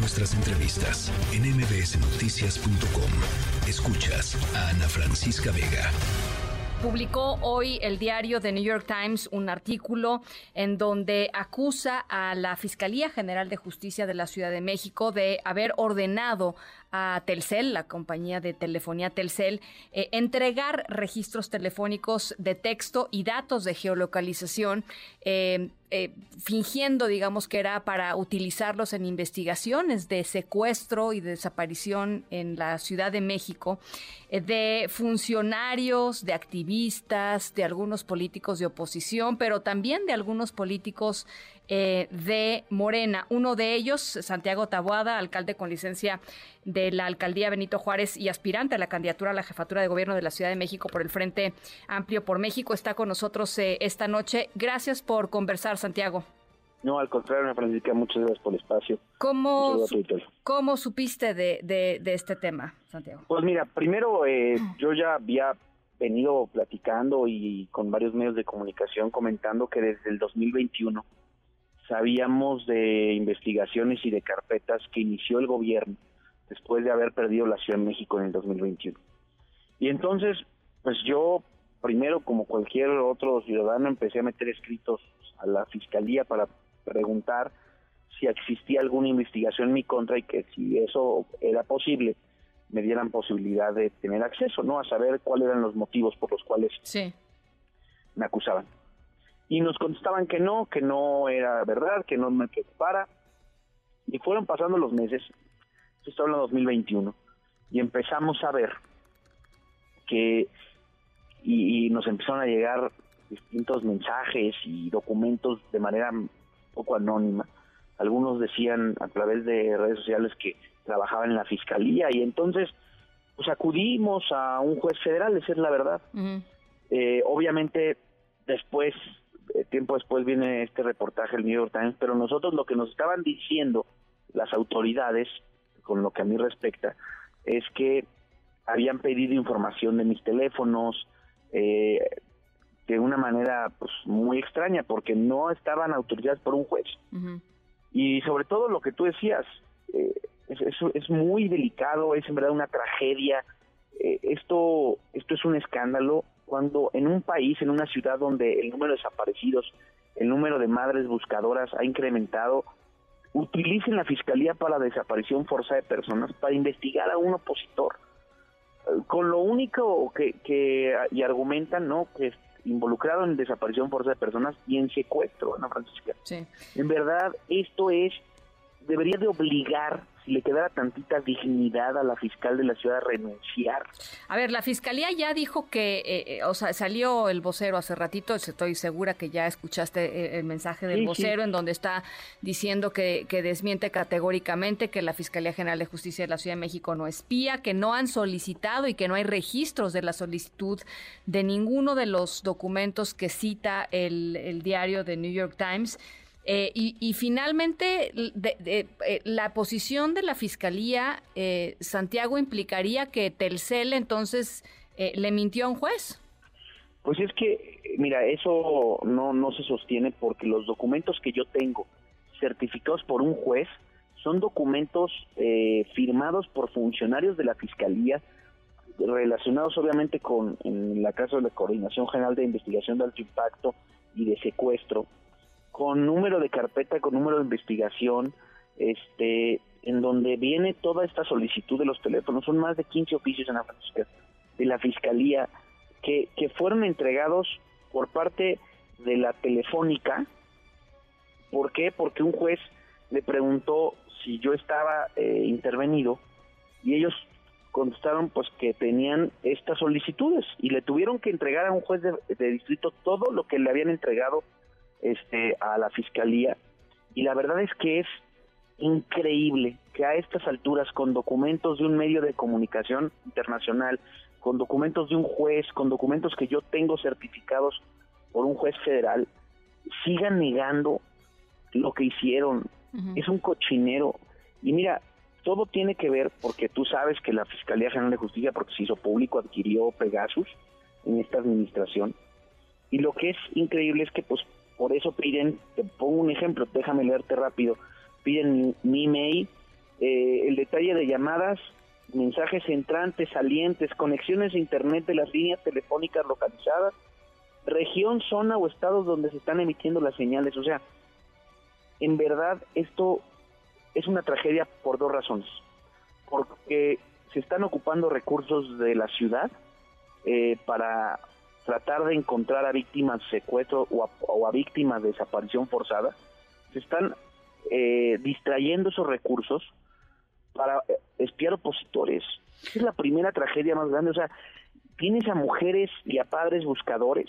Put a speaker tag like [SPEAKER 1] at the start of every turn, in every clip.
[SPEAKER 1] nuestras entrevistas en mbsnoticias.com. Escuchas a Ana Francisca Vega.
[SPEAKER 2] Publicó hoy el diario The New York Times un artículo en donde acusa a la Fiscalía General de Justicia de la Ciudad de México de haber ordenado a Telcel, la compañía de telefonía Telcel, eh, entregar registros telefónicos de texto y datos de geolocalización eh, eh, fingiendo, digamos, que era para utilizarlos en investigaciones de secuestro y desaparición en la Ciudad de México de funcionarios, de activistas, de algunos políticos de oposición, pero también de algunos políticos eh, de Morena. Uno de ellos, Santiago Taboada, alcalde con licencia de la alcaldía Benito Juárez y aspirante a la candidatura a la jefatura de gobierno de la Ciudad de México por el Frente Amplio por México, está con nosotros eh, esta noche. Gracias por conversar, Santiago.
[SPEAKER 3] No, al contrario, Francisca, muchas gracias por el espacio.
[SPEAKER 2] ¿Cómo, ¿cómo supiste de, de, este tema, Santiago?
[SPEAKER 3] Pues mira, primero eh, yo ya había venido platicando y con varios medios de comunicación comentando que desde el 2021 sabíamos de investigaciones y de carpetas que inició el gobierno después de haber perdido la Ciudad de México en el 2021. Y entonces, pues yo primero, como cualquier otro ciudadano, empecé a meter escritos a la fiscalía para preguntar si existía alguna investigación en mi contra y que si eso era posible, me dieran posibilidad de tener acceso, ¿no? A saber cuáles eran los motivos por los cuales me acusaban y nos contestaban que no, que no era verdad, que no me preocupara. Y fueron pasando los meses, esto hablando 2021, y empezamos a ver que, y, nos empezaron a llegar distintos mensajes y documentos de manera poco anónima. Algunos decían a través de redes sociales que trabajaban en la fiscalía y entonces pues acudimos a un juez federal, esa es la verdad. Eh, obviamente después tiempo después viene este reportaje del New York Times, pero nosotros lo que nos estaban diciendo las autoridades, con lo que a mí respecta, es que habían pedido información de mis teléfonos eh, de una manera pues muy extraña, porque no estaban autorizadas por un juez. Y sobre todo lo que tú decías, eh, es, es, muy delicado, es en verdad una tragedia. esto, esto es un escándalo cuando en un país, en una ciudad donde el número de desaparecidos, el número de madres buscadoras ha incrementado, utilicen la Fiscalía para la desaparición forzada de personas para investigar a un opositor. Con lo único que, que y argumentan, ¿no? Que es involucrado en desaparición forzada de personas y en secuestro, Ana Francisca. Sí. En verdad, esto es, debería de obligar si le quedara tantita dignidad a la fiscal de la ciudad a renunciar.
[SPEAKER 2] A ver, la fiscalía ya dijo que, eh, eh, o sea, salió el vocero hace ratito, estoy segura que ya escuchaste eh, el mensaje del vocero en donde está diciendo que, que desmiente categóricamente que la Fiscalía General de Justicia de la Ciudad de México no espía, que no han solicitado y que no hay registros de la solicitud de ninguno de los documentos que cita el, el diario de New York Times. Eh, y, finalmente, eh, la posición de la Fiscalía, eh, Santiago, implicaría que Telcel entonces le mintió a un juez.
[SPEAKER 3] Pues es que, mira, eso no, no se sostiene porque los documentos que yo tengo certificados por un juez son documentos firmados por funcionarios de la Fiscalía relacionados obviamente con, la caso de la Coordinación General de Investigación de Alto Impacto y de Secuestro, con número de carpeta, con número de investigación, este, en donde viene toda esta solicitud de los teléfonos. Son más de 15 oficios en la de la Fiscalía que, que fueron entregados por parte de la Telefónica. ¿Por qué? Porque un juez le preguntó si yo estaba eh, intervenido y ellos contestaron pues que tenían estas solicitudes y le tuvieron que entregar a un juez de distrito todo lo que le habían entregado este, a la fiscalía y la verdad es que es increíble que a estas alturas con documentos de un medio de comunicación internacional, con documentos de un juez, con documentos que yo tengo certificados por un juez federal, sigan negando lo que hicieron. Es un cochinero. Y mira, todo tiene que ver porque tú sabes que la Fiscalía General de Justicia, porque se hizo público, adquirió Pegasus en esta administración. Y lo que es increíble es que pues por eso piden, te pongo un ejemplo, déjame leerte rápido, piden mi, email, eh, el detalle de llamadas, mensajes entrantes, salientes, conexiones a internet de las líneas telefónicas localizadas, región, zona o estados donde se están emitiendo las señales. O sea, en verdad esto es una tragedia por dos razones. Porque se están ocupando recursos de la ciudad eh, para tratar de encontrar a víctimas de secuestro o a, víctimas de desaparición forzada. Se están eh, distrayendo esos recursos para eh, espiar opositores. es la primera tragedia más grande. O sea, tienes a mujeres y a padres buscadores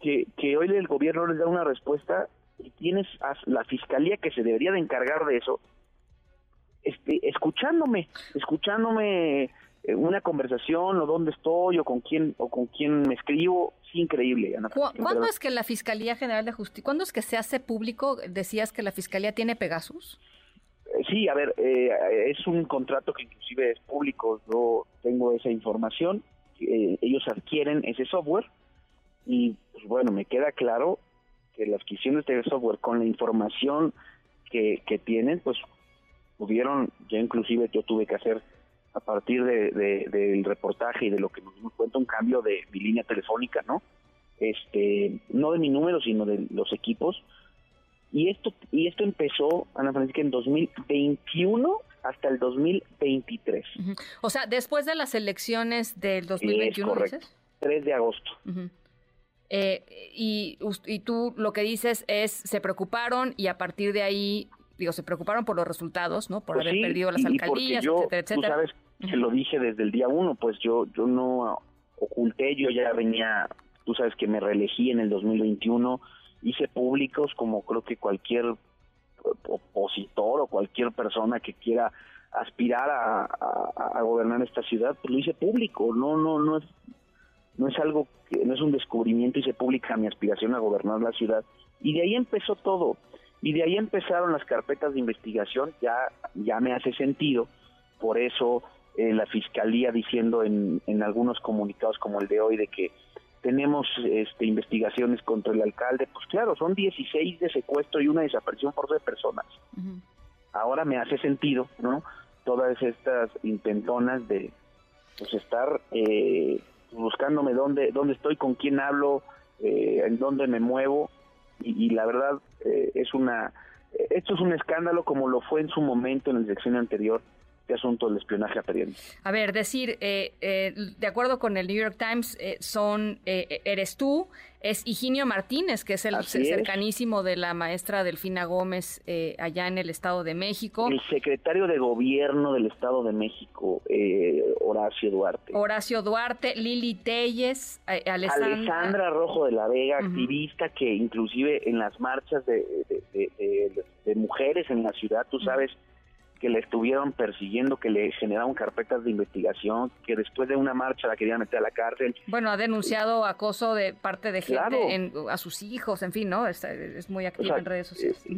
[SPEAKER 3] que, que hoy el gobierno les da una respuesta y tienes a la fiscalía que se debería de encargar de eso, este, escuchándome, escuchándome una conversación o dónde estoy o con quién o con quién me escribo, es increíble.
[SPEAKER 2] ¿Cuándo es que la Fiscalía General de Justicia, cuándo es que se hace público? Decías que la Fiscalía tiene Pegasus.
[SPEAKER 3] Eh, sí, a ver, eh, es un contrato que inclusive es público, yo tengo esa información, ellos adquieren ese software y pues bueno, me queda claro que la adquisición de este software con la información que, que tienen, pues pudieron, ya inclusive yo tuve que hacer a partir de, del reportaje y de lo que nos dimos cuenta un cambio de mi línea telefónica, ¿no? Este, no de mi número, sino de los equipos. Y esto y esto empezó, Ana Francisca, en 2021 hasta el 2023.
[SPEAKER 2] O sea, después de las elecciones del 2021,
[SPEAKER 3] es correcto, 3 de agosto.
[SPEAKER 2] Eh, y, y tú lo que dices es, se preocuparon y a partir de ahí, digo, se preocuparon por los resultados, ¿no? Por pues haber perdido las alcaldías, etcétera, etcétera.
[SPEAKER 3] Tú sabes que lo dije desde el día uno, pues yo, yo no oculté, yo ya venía, tú sabes que me reelegí en el 2021, hice públicos como creo que cualquier opositor o cualquier persona que quiera aspirar a, a, gobernar esta ciudad, pues lo hice público, no, no, no es no es algo que no es un descubrimiento y se publica mi aspiración a gobernar la ciudad y de ahí empezó todo y de ahí empezaron las carpetas de investigación ya ya me hace sentido por eso eh, la fiscalía diciendo en, en algunos comunicados como el de hoy de que tenemos este, investigaciones contra el alcalde, pues claro, son 16 de secuestro y una desaparición por de personas. Ahora me hace sentido, ¿no? Todas estas intentonas de pues estar eh, buscándome dónde, dónde estoy, con quién hablo, eh, en dónde me muevo y, la verdad eh, es una esto es un escándalo como lo fue en su momento en la elección anterior este asunto del espionaje a
[SPEAKER 2] A ver, decir, eh, eh, de acuerdo con el New York Times, eh, son eres tú, es Higinio Martínez, que es el cercanísimo de la maestra Delfina Gómez allá en el Estado de México.
[SPEAKER 3] El secretario de Gobierno del Estado de México, Horacio Duarte.
[SPEAKER 2] Horacio Duarte, Lili Telles,
[SPEAKER 3] Alessandra, Alessandra Rojo de la Vega, activista que inclusive en las marchas de, mujeres en la ciudad, tú sabes, que le estuvieron persiguiendo, que le generaron carpetas de investigación, que después de una marcha la querían meter a la cárcel.
[SPEAKER 2] Bueno, ha denunciado acoso de parte de gente a sus hijos, en fin, ¿no? Es, muy activa en redes sociales. Eh,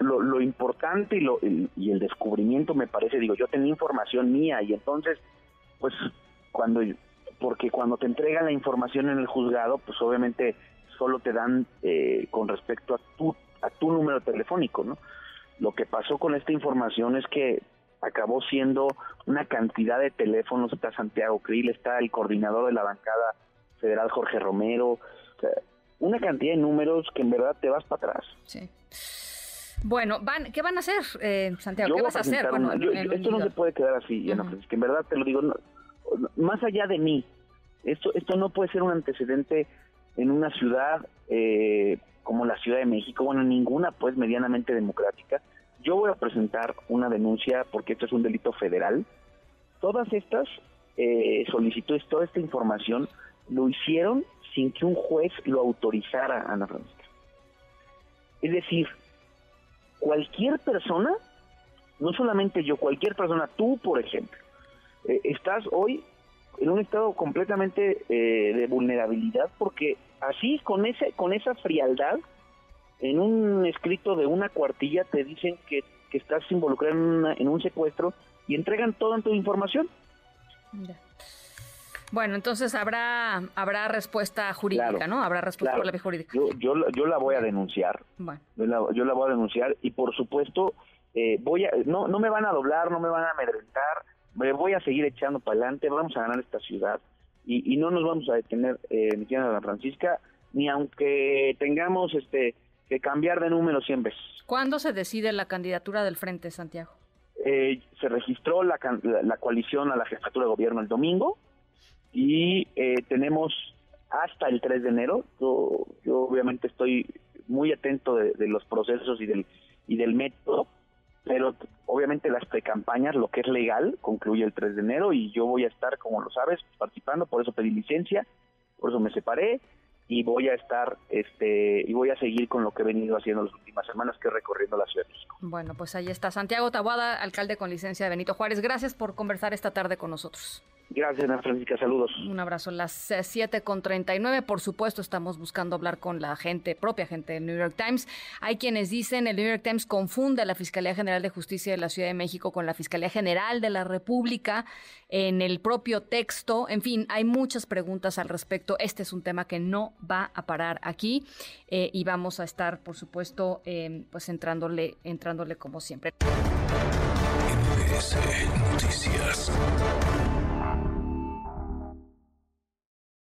[SPEAKER 3] lo, importante y, lo, y el descubrimiento me parece, digo, yo tenía información mía y entonces, pues, cuando, porque cuando te entregan la información en el juzgado, pues obviamente solo te dan eh, con respecto a tu, a tu número telefónico, ¿no? Lo que pasó con esta información es que acabó siendo una cantidad de teléfonos, está Santiago Krill, está el coordinador de la bancada federal Jorge Romero, una cantidad de números que en verdad te vas para atrás.
[SPEAKER 2] Sí. Bueno, van, ¿qué van a hacer, eh, Santiago? ¿Qué vas a hacer?
[SPEAKER 3] esto no se puede quedar así, que en verdad te lo digo, más allá de mí, esto, esto no puede ser un antecedente en una ciudad eh, como la Ciudad de México, bueno, ninguna pues medianamente democrática. Yo voy a presentar una denuncia porque esto es un delito federal. Todas estas eh, solicitudes, toda esta información lo hicieron sin que un juez lo autorizara, Ana Francisca. Es decir, cualquier persona, no solamente yo, cualquier persona, tú por ejemplo, eh, estás hoy en un estado completamente eh, de vulnerabilidad porque así con ese con esa frialdad en un escrito de una cuartilla te dicen que, estás involucrado en, un secuestro y entregan toda tu información.
[SPEAKER 2] Bueno, entonces habrá habrá respuesta jurídica, ¿no? Habrá respuesta jurídica.
[SPEAKER 3] Yo, yo, yo, la voy a denunciar. Bueno. Yo, la, yo la voy a denunciar y por supuesto eh, voy a, no, no me van a doblar, no me van a amedrentar, me voy a seguir echando para adelante, vamos a ganar esta ciudad y, no nos vamos a detener, eh, mi tía Ana Francisca, ni aunque tengamos este que cambiar de número 100 veces.
[SPEAKER 2] ¿Cuándo se decide la candidatura del Frente, Santiago?
[SPEAKER 3] Eh, se registró la, la, coalición a la jefatura de gobierno el domingo y eh, tenemos hasta el 3 de enero. Yo, yo obviamente estoy muy atento de, de, los procesos y del, y del método, pero obviamente las precampañas, lo que es legal, concluye el 3 de enero y yo voy a estar, como lo sabes, participando, por eso pedí licencia, por eso me separé y voy a estar este y voy a seguir con lo que he venido haciendo las últimas semanas que es recorriendo la Ciudad de México.
[SPEAKER 2] Bueno, pues ahí está Santiago Tabuada, alcalde con licencia de Benito Juárez. Gracias por conversar esta tarde con nosotros.
[SPEAKER 3] Gracias, Ana Francisca. Saludos.
[SPEAKER 2] Un abrazo. Las 7 con 39. Por supuesto, estamos buscando hablar con la gente, propia gente del New York Times. Hay quienes dicen el New York Times confunde a la Fiscalía General de Justicia de la Ciudad de México con la Fiscalía General de la República en el propio texto. En fin, hay muchas preguntas al respecto. Este es un tema que no va a parar aquí eh, y vamos a estar, por supuesto, eh, pues entrándole, entrándole como siempre.
[SPEAKER 1] Noticias.